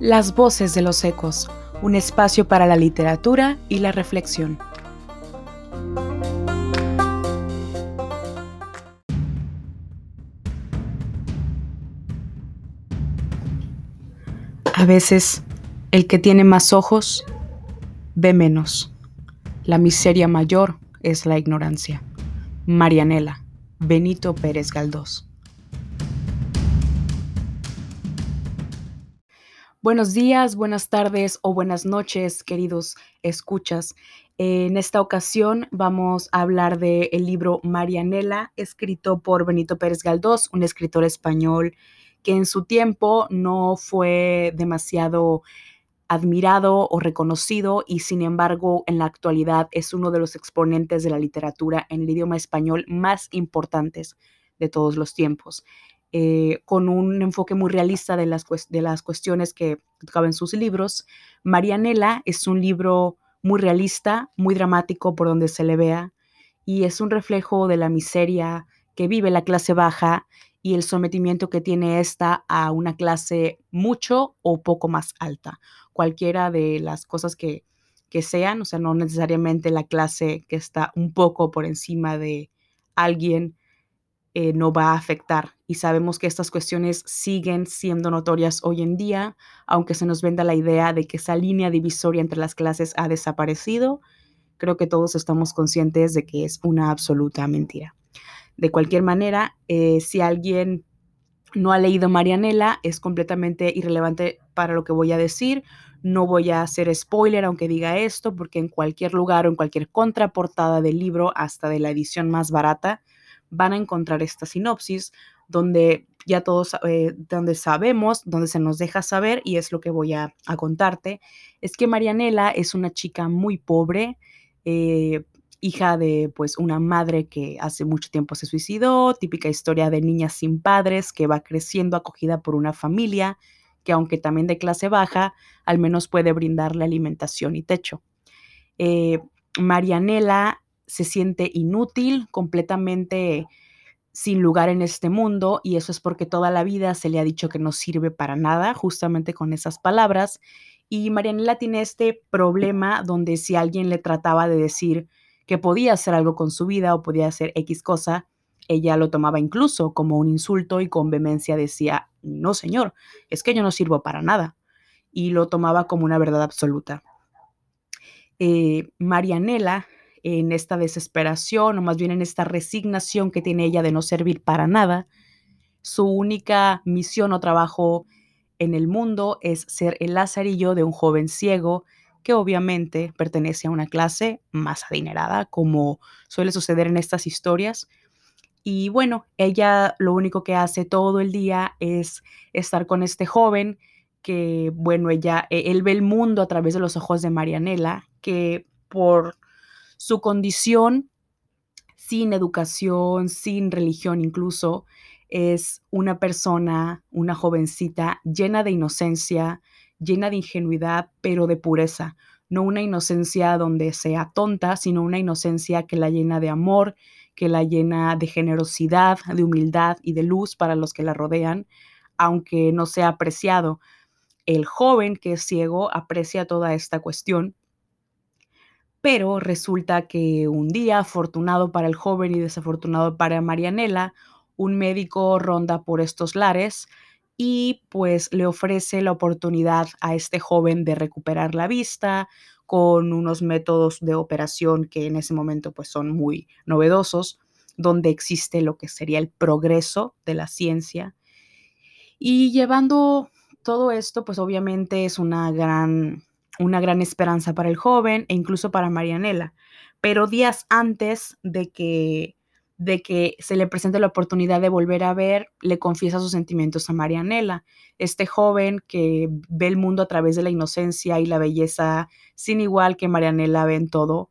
Las voces de los ecos, un espacio para la literatura y la reflexión. A veces, el que tiene más ojos ve menos. La miseria mayor es la ignorancia. Marianela, Benito Pérez Galdós. Buenos días, buenas tardes o buenas noches, queridos escuchas. En esta ocasión vamos a hablar del libro Marianela, escrito por Benito Pérez Galdós, un escritor español que en su tiempo no fue demasiado admirado o reconocido y sin embargo en la actualidad es uno de los exponentes de la literatura en el idioma español más importantes de todos los tiempos. Eh, con un enfoque muy realista de las, de las cuestiones que tocaban sus libros. Marianela es un libro muy realista, muy dramático por donde se le vea, y es un reflejo de la miseria que vive la clase baja y el sometimiento que tiene esta a una clase mucho o poco más alta. Cualquiera de las cosas que, que sean, o sea, no necesariamente la clase que está un poco por encima de alguien eh, no va a afectar. Y sabemos que estas cuestiones siguen siendo notorias hoy en día, aunque se nos venda la idea de que esa línea divisoria entre las clases ha desaparecido. Creo que todos estamos conscientes de que es una absoluta mentira. De cualquier manera, eh, si alguien no ha leído Marianela, es completamente irrelevante para lo que voy a decir. No voy a hacer spoiler aunque diga esto, porque en cualquier lugar o en cualquier contraportada del libro, hasta de la edición más barata, van a encontrar esta sinopsis donde ya todos, eh, donde sabemos, donde se nos deja saber, y es lo que voy a, contarte, es que Marianela es una chica muy pobre, eh, hija de pues una madre que hace mucho tiempo se suicidó, típica historia de niña sin padres que va creciendo acogida por una familia que aunque también de clase baja, al menos puede brindarle alimentación y techo. Eh, Marianela se siente inútil, completamente sin lugar en este mundo y eso es porque toda la vida se le ha dicho que no sirve para nada, justamente con esas palabras. Y Marianela tiene este problema donde si alguien le trataba de decir que podía hacer algo con su vida o podía hacer X cosa, ella lo tomaba incluso como un insulto y con vehemencia decía, no señor, es que yo no sirvo para nada. Y lo tomaba como una verdad absoluta. Eh, Marianela en esta desesperación o más bien en esta resignación que tiene ella de no servir para nada. Su única misión o trabajo en el mundo es ser el lazarillo de un joven ciego que obviamente pertenece a una clase más adinerada, como suele suceder en estas historias. Y bueno, ella lo único que hace todo el día es estar con este joven que, bueno, ella, e, él ve el mundo a través de los ojos de Marianela, que por su condición sin educación, sin religión incluso, es una persona, una jovencita llena de inocencia, llena de ingenuidad, pero de pureza. No una inocencia donde sea tonta, sino una inocencia que la llena de amor, que la llena de generosidad, de humildad y de luz para los que la rodean, aunque no sea apreciado. El joven que es ciego aprecia toda esta cuestión pero resulta que un día, afortunado para el joven y desafortunado para Marianela, un médico ronda por estos lares y pues le ofrece la oportunidad a este joven de recuperar la vista con unos métodos de operación que en ese momento pues son muy novedosos, donde existe lo que sería el progreso de la ciencia. Y llevando todo esto, pues obviamente es una gran una gran esperanza para el joven e incluso para Marianela. Pero días antes de que, de que se le presente la oportunidad de volver a ver, le confiesa sus sentimientos a Marianela, este joven que ve el mundo a través de la inocencia y la belleza sin igual que Marianela ve en todo.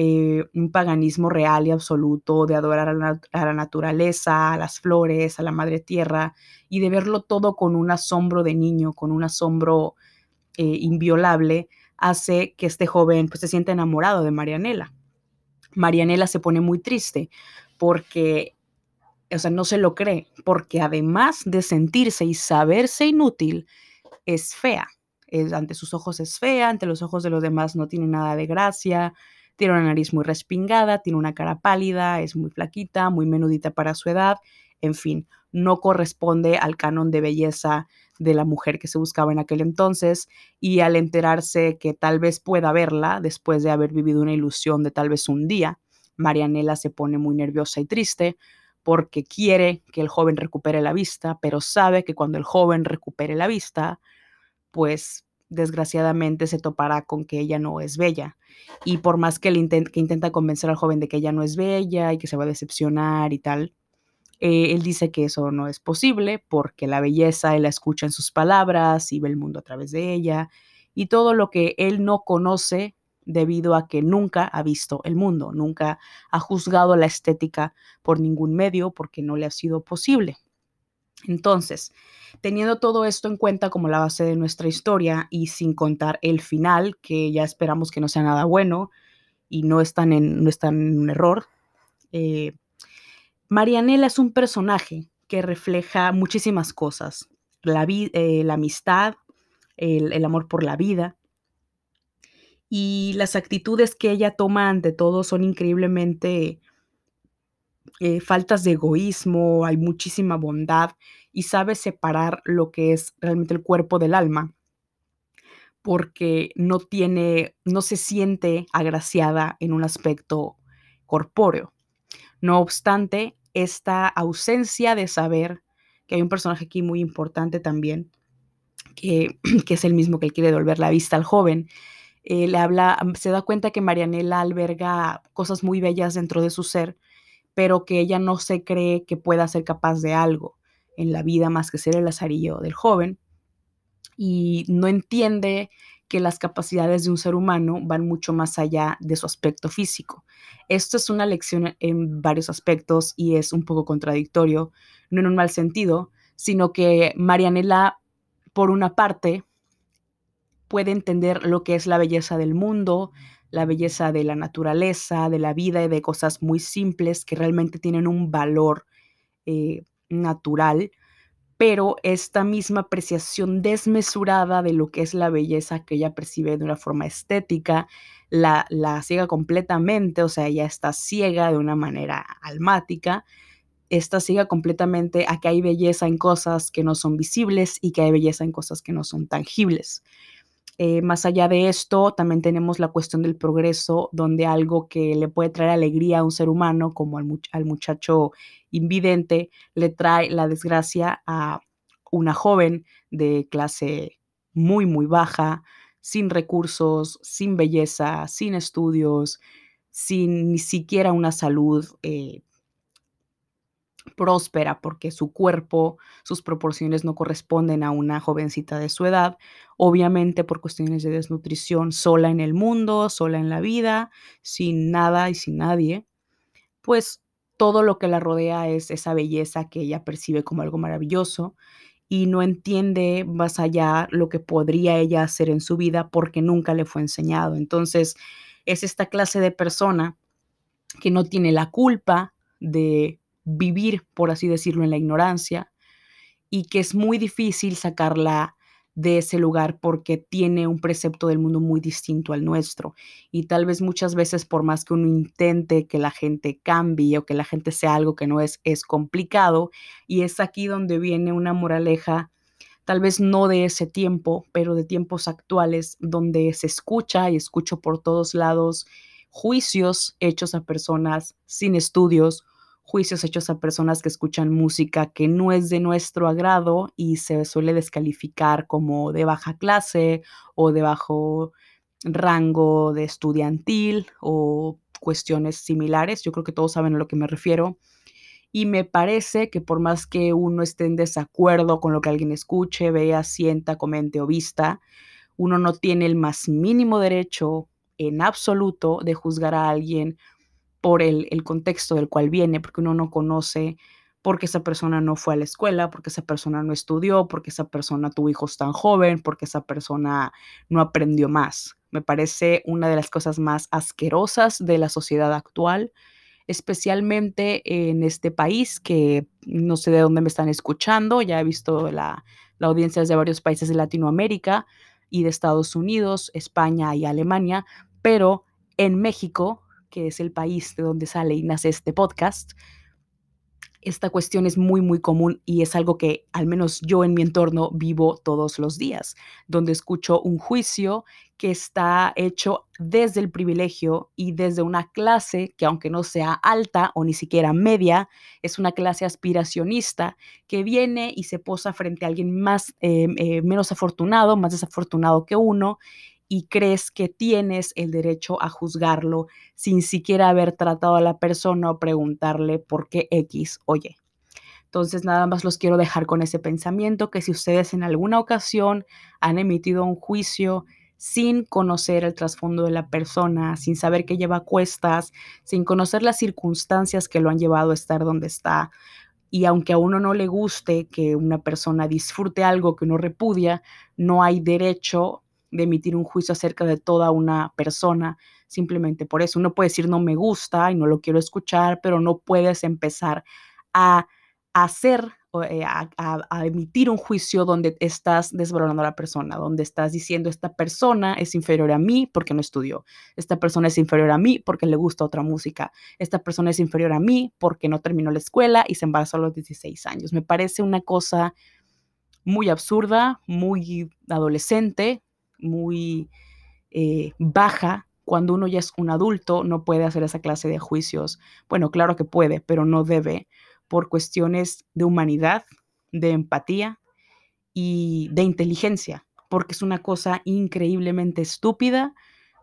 Eh, un paganismo real y absoluto de adorar a la, a la, naturaleza, a las flores, a la madre tierra y de verlo todo con un asombro de niño, con un asombro eh, inviolable hace que este joven pues, se sienta enamorado de Marianela. Marianela se pone muy triste porque, o sea, no se lo cree, porque además de sentirse y saberse inútil, es fea. es, ante sus ojos es fea, ante los ojos de los demás no tiene nada de gracia, tiene una nariz muy respingada, tiene una cara pálida, es muy flaquita, muy menudita para su edad, en fin, no corresponde al canon de belleza de la mujer que se buscaba en aquel entonces y al enterarse que tal vez pueda verla después de haber vivido una ilusión de tal vez un día, Marianela se pone muy nerviosa y triste porque quiere que el joven recupere la vista, pero sabe que cuando el joven recupere la vista, pues desgraciadamente se topará con que ella no es bella. Y por más que, que intenta convencer al joven de que ella no es bella y que se va a decepcionar y tal, eh, él dice que eso no es posible porque la belleza él la escucha en sus palabras y ve el mundo a través de ella y todo lo que él no conoce debido a que nunca ha visto el mundo, nunca ha juzgado la estética por ningún medio porque no le ha sido posible. Entonces, teniendo todo esto en cuenta como la base de nuestra historia y sin contar el final, que ya esperamos que no sea nada bueno y no están en, no están en un error, eh, Marianela es un personaje que refleja muchísimas cosas, la, eh, amistad, el, amor por la vida, y las actitudes que ella toma ante todo son increíblemente eh, faltas de egoísmo, hay muchísima bondad y sabe separar lo que es realmente el cuerpo del alma, porque no tiene, no se siente agraciada en un aspecto corpóreo. No obstante, esta ausencia de saber que hay un personaje aquí muy importante también, que, es el mismo que él quiere devolver la vista al joven. Eh, le habla, se da cuenta que Marianela alberga cosas muy bellas dentro de su ser, pero que ella no se cree que pueda ser capaz de algo en la vida más que ser el lazarillo del joven y no entiende que las capacidades de un ser humano van mucho más allá de su aspecto físico. Esto es una lección en varios aspectos y es un poco contradictorio, no en un mal sentido, sino que Marianela, por una parte, puede entender lo que es la belleza del mundo, la belleza de la naturaleza, de la vida y de cosas muy simples que realmente tienen un valor eh, natural, pero esta misma apreciación desmesurada de lo que es la belleza que ella percibe de una forma estética, la, la ciega completamente, o sea, ella está ciega de una manera almática, está ciega completamente a que hay belleza en cosas que no son visibles y que hay belleza en cosas que no son tangibles. Eh, más allá de esto, también tenemos la cuestión del progreso, donde algo que le puede traer alegría a un ser humano, como al, al muchacho invidente, le trae la desgracia a una joven de clase muy, muy baja, sin recursos, sin belleza, sin estudios, sin ni siquiera una salud eh, próspera porque su cuerpo, sus proporciones no corresponden a una jovencita de su edad, obviamente por cuestiones de desnutrición, sola en el mundo, sola en la vida, sin nada y sin nadie, pues todo lo que la rodea es esa belleza que ella percibe como algo maravilloso y no entiende más allá lo que podría ella hacer en su vida porque nunca le fue enseñado. Entonces, es esta clase de persona que no tiene la culpa de vivir, por así decirlo, en la ignorancia y que es muy difícil sacarla de ese lugar porque tiene un precepto del mundo muy distinto al nuestro. Y tal vez muchas veces por más que uno intente que la gente cambie o que la gente sea algo que no es, es complicado. Y es aquí donde viene una moraleja, tal vez no de ese tiempo, pero de tiempos actuales, donde se escucha y escucho por todos lados juicios hechos a personas sin estudios juicios hechos a personas que escuchan música que no es de nuestro agrado y se suele descalificar como de baja clase o de bajo rango de estudiantil o cuestiones similares. Yo creo que todos saben a lo que me refiero. Y me parece que por más que uno esté en desacuerdo con lo que alguien escuche, vea, sienta, comente o vista, uno no tiene el más mínimo derecho en absoluto de juzgar a alguien por el, contexto del cual viene, porque uno no conoce porque esa persona no fue a la escuela, porque esa persona no estudió, porque esa persona tuvo hijos tan joven, porque esa persona no aprendió más. Me parece una de las cosas más asquerosas de la sociedad actual, especialmente en este país que no sé de dónde me están escuchando, ya he visto la, la audiencia de varios países de Latinoamérica, y de Estados Unidos, España y Alemania, pero en México, que es el país de donde sale y nace este podcast, esta cuestión es muy, muy común y es algo que al menos yo en mi entorno vivo todos los días, donde escucho un juicio que está hecho desde el privilegio y desde una clase que aunque no sea alta o ni siquiera media, es una clase aspiracionista que viene y se posa frente a alguien más eh, eh, menos afortunado, más desafortunado que uno y crees que tienes el derecho a juzgarlo sin siquiera haber tratado a la persona o preguntarle por qué X oye. Entonces nada más los quiero dejar con ese pensamiento que si ustedes en alguna ocasión han emitido un juicio sin conocer el trasfondo de la persona, sin saber qué lleva cuestas, sin conocer las circunstancias que lo han llevado a estar donde está, y aunque a uno no le guste que una persona disfrute algo que uno repudia, no hay derecho de emitir un juicio acerca de toda una persona simplemente por eso. Uno puede decir no me gusta y no lo quiero escuchar, pero no puedes empezar a hacer, eh, a, a, emitir un juicio donde estás desvalorando a la persona, donde estás diciendo esta persona es inferior a mí porque no estudió, esta persona es inferior a mí porque le gusta otra música, esta persona es inferior a mí porque no terminó la escuela y se embarazó a los 16 años. Me parece una cosa muy absurda, muy adolescente, muy eh, baja cuando uno ya es un adulto, no puede hacer esa clase de juicios. Bueno, claro que puede, pero no debe por cuestiones de humanidad, de empatía y de inteligencia, porque es una cosa increíblemente estúpida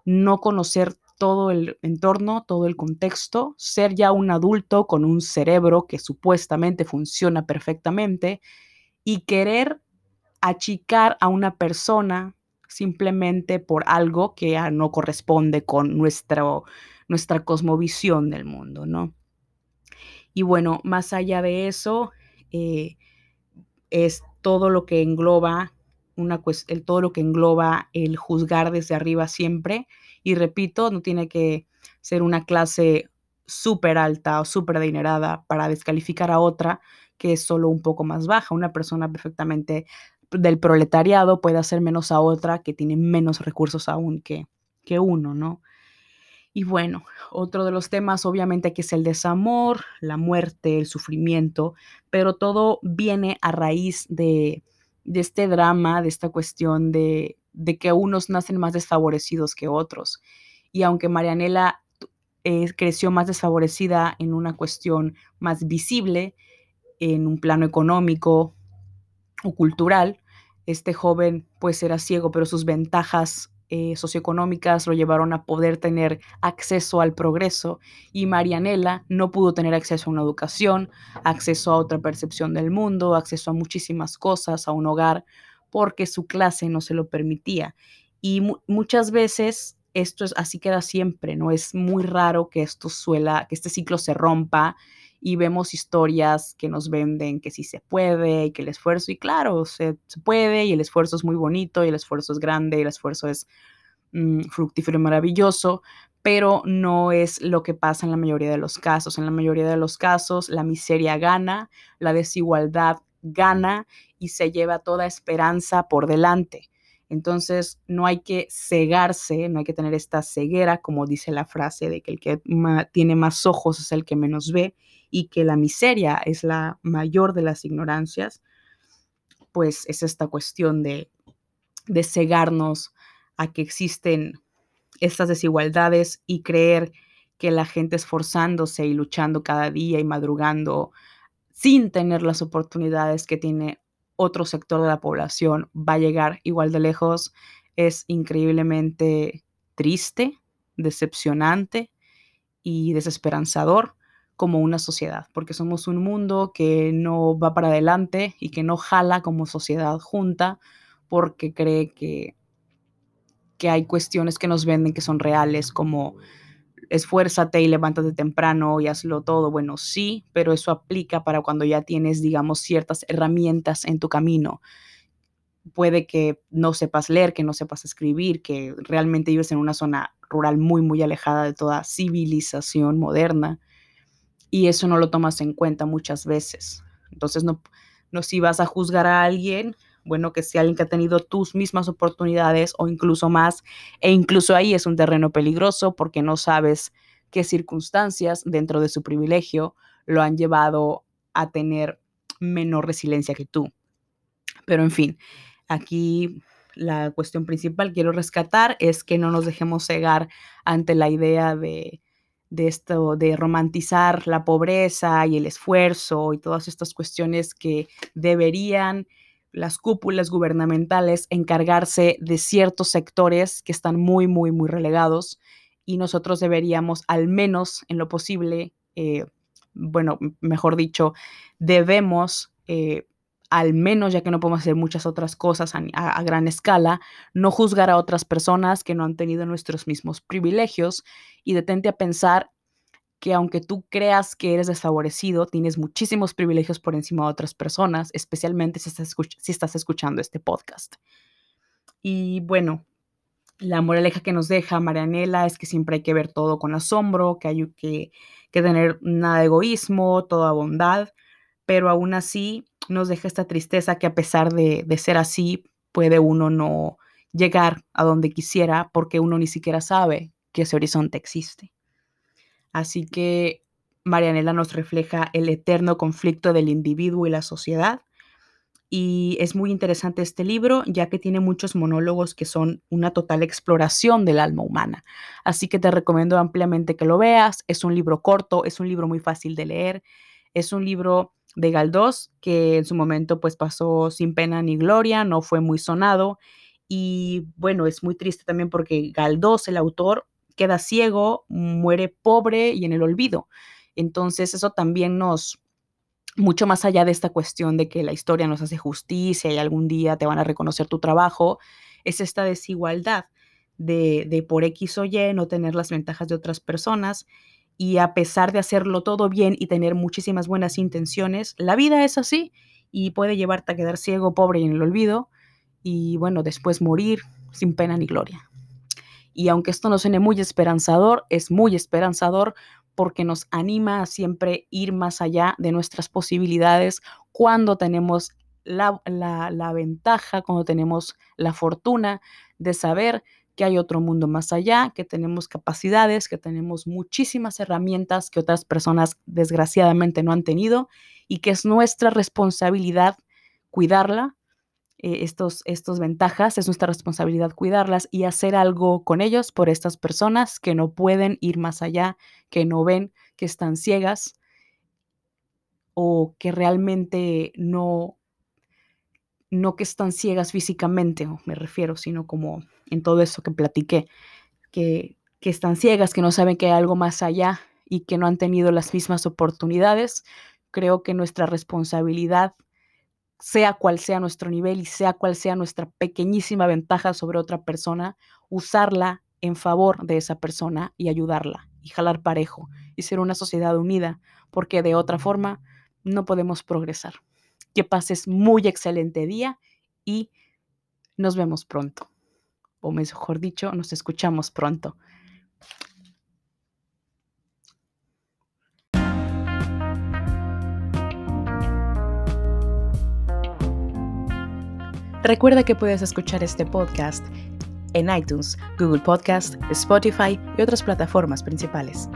no conocer todo el entorno, todo el contexto, ser ya un adulto con un cerebro que supuestamente funciona perfectamente y querer achicar a una persona simplemente por algo que no corresponde con nuestra cosmovisión del mundo, ¿no? Y bueno, más allá de eso, eh, es todo lo que engloba una el, todo lo que engloba el juzgar desde arriba siempre. Y repito, no tiene que ser una clase súper alta o súper adinerada para descalificar a otra que es solo un poco más baja. Una persona perfectamente del proletariado puede hacer menos a otra que tiene menos recursos aún que, que uno, ¿no? Y bueno, otro de los temas obviamente que es el desamor, la muerte, el sufrimiento, pero todo viene a raíz de, de este drama, de esta cuestión de, de, que unos nacen más desfavorecidos que otros. Y aunque Marianela eh, creció más desfavorecida en una cuestión más visible, en un plano económico o cultural, este joven pues era ciego, pero sus ventajas eh, socioeconómicas lo llevaron a poder tener acceso al progreso y Marianela no pudo tener acceso a una educación, acceso a otra percepción del mundo, acceso a muchísimas cosas, a un hogar, porque su clase no se lo permitía. Y muchas veces esto es así queda siempre, ¿no? Es muy raro que esto suela, que este ciclo se rompa y vemos historias que nos venden que sí se puede y que el esfuerzo, y claro, se, puede y el esfuerzo es muy bonito y el esfuerzo es grande y el esfuerzo es mm, fructífero y maravilloso, pero no es lo que pasa en la mayoría de los casos. En la mayoría de los casos la miseria gana, la desigualdad gana y se lleva toda esperanza por delante. Entonces, no hay que cegarse, no hay que tener esta ceguera, como dice la frase de que el que tiene más ojos es el que menos ve, y que la miseria es la mayor de las ignorancias, pues es esta cuestión de, de cegarnos a que existen estas desigualdades y creer que la gente esforzándose y luchando cada día y madrugando sin tener las oportunidades que tiene otro sector de la población va a llegar igual de lejos es increíblemente triste, decepcionante y desesperanzador como una sociedad, porque somos un mundo que no va para adelante y que no jala como sociedad junta porque cree que, que hay cuestiones que nos venden que son reales, como esfuérzate y levántate temprano y hazlo todo. Bueno, sí, pero eso aplica para cuando ya tienes, digamos, ciertas herramientas en tu camino. Puede que no sepas leer, que no sepas escribir, que realmente vives en una zona rural muy, muy alejada de toda civilización moderna y eso no lo tomas en cuenta muchas veces. Entonces, no, no si vas a juzgar a alguien bueno, que sea alguien que ha tenido tus mismas oportunidades o incluso más, e incluso ahí es un terreno peligroso porque no sabes qué circunstancias dentro de su privilegio lo han llevado a tener menor resiliencia que tú. Pero en fin, aquí la cuestión principal quiero rescatar es que no nos dejemos cegar ante la idea de, de esto, de romantizar la pobreza y el esfuerzo y todas estas cuestiones que deberían las cúpulas gubernamentales encargarse de ciertos sectores que están muy, muy, muy relegados y nosotros deberíamos al menos en lo posible, eh, bueno, mejor dicho, debemos eh, al menos, ya que no podemos hacer muchas otras cosas a, gran escala, no juzgar a otras personas que no han tenido nuestros mismos privilegios y detente a pensar que aunque tú creas que eres desfavorecido, tienes muchísimos privilegios por encima de otras personas, especialmente si estás, escuchando este podcast. Y bueno, la moraleja que nos deja Marianela es que siempre hay que ver todo con asombro, que hay que, que tener nada de egoísmo, toda bondad, pero aún así nos deja esta tristeza que a pesar de, ser así, puede uno no llegar a donde quisiera porque uno ni siquiera sabe que ese horizonte existe. Así que Marianela nos refleja el eterno conflicto del individuo y la sociedad. Y es muy interesante este libro, ya que tiene muchos monólogos que son una total exploración del alma humana. Así que te recomiendo ampliamente que lo veas. Es un libro corto, es un libro muy fácil de leer, es un libro de Galdós, que en su momento pues pasó sin pena ni gloria, no fue muy sonado. Y bueno, es muy triste también porque Galdós, el autor, queda ciego, muere pobre y en el olvido. Entonces eso también nos, mucho más allá de esta cuestión de que la historia nos hace justicia y algún día te van a reconocer tu trabajo, es esta desigualdad de, de por X o Y no tener las ventajas de otras personas y a pesar de hacerlo todo bien y tener muchísimas buenas intenciones, la vida es así y puede llevarte a quedar ciego, pobre y en el olvido y bueno, después morir sin pena ni gloria. Y aunque esto no suene muy esperanzador, es muy esperanzador porque nos anima a siempre ir más allá de nuestras posibilidades cuando tenemos la, la, ventaja, cuando tenemos la fortuna de saber que hay otro mundo más allá, que tenemos capacidades, que tenemos muchísimas herramientas que otras personas desgraciadamente no han tenido y que es nuestra responsabilidad cuidarla, eh, estos, estos ventajas, es nuestra responsabilidad cuidarlas y hacer algo con ellos por estas personas que no pueden ir más allá, que no ven, que están ciegas o que realmente no no que están ciegas físicamente, me refiero, sino como en todo eso que platiqué, que, que están ciegas, que no saben que hay algo más allá y que no han tenido las mismas oportunidades. Creo que nuestra responsabilidad, sea cual sea nuestro nivel y sea cual sea nuestra pequeñísima ventaja sobre otra persona, usarla en favor de esa persona y ayudarla y jalar parejo y ser una sociedad unida, porque de otra forma no podemos progresar. Que pases muy excelente día y nos vemos pronto. O mejor dicho, nos escuchamos pronto. Recuerda que puedes escuchar este podcast en iTunes, Google Podcast, Spotify y otras plataformas principales.